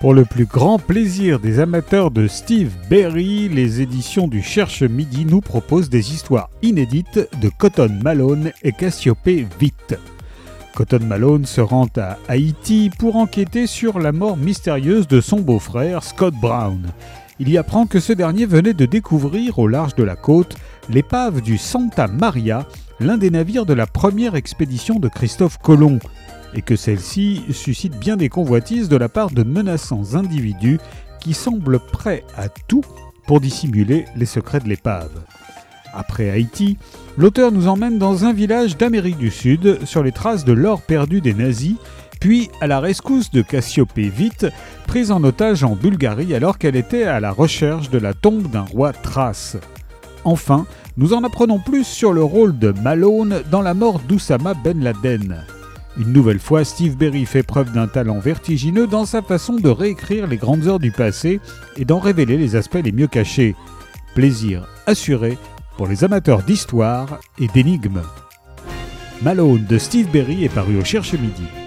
Pour le plus grand plaisir des amateurs de Steve Berry, les éditions du Cherche Midi nous proposent des histoires inédites de Cotton Malone et Cassiopée Vite. Cotton Malone se rend à Haïti pour enquêter sur la mort mystérieuse de son beau-frère Scott Brown. Il y apprend que ce dernier venait de découvrir au large de la côte l'épave du Santa Maria, l'un des navires de la première expédition de Christophe Colomb, et que celle-ci suscite bien des convoitises de la part de menaçants individus qui semblent prêts à tout pour dissimuler les secrets de l'épave. Après Haïti, l'auteur nous emmène dans un village d'Amérique du Sud sur les traces de l'or perdu des nazis, puis à la rescousse de Cassiopée Vite, prise en otage en Bulgarie alors qu'elle était à la recherche de la tombe d'un roi thrace. Enfin, nous en apprenons plus sur le rôle de Malone dans la mort d'Oussama Ben Laden. Une nouvelle fois, Steve Berry fait preuve d'un talent vertigineux dans sa façon de réécrire les grandes heures du passé et d'en révéler les aspects les mieux cachés. Plaisir assuré pour les amateurs d'histoire et d'énigmes. Malone de Steve Berry est paru au Cherche Midi.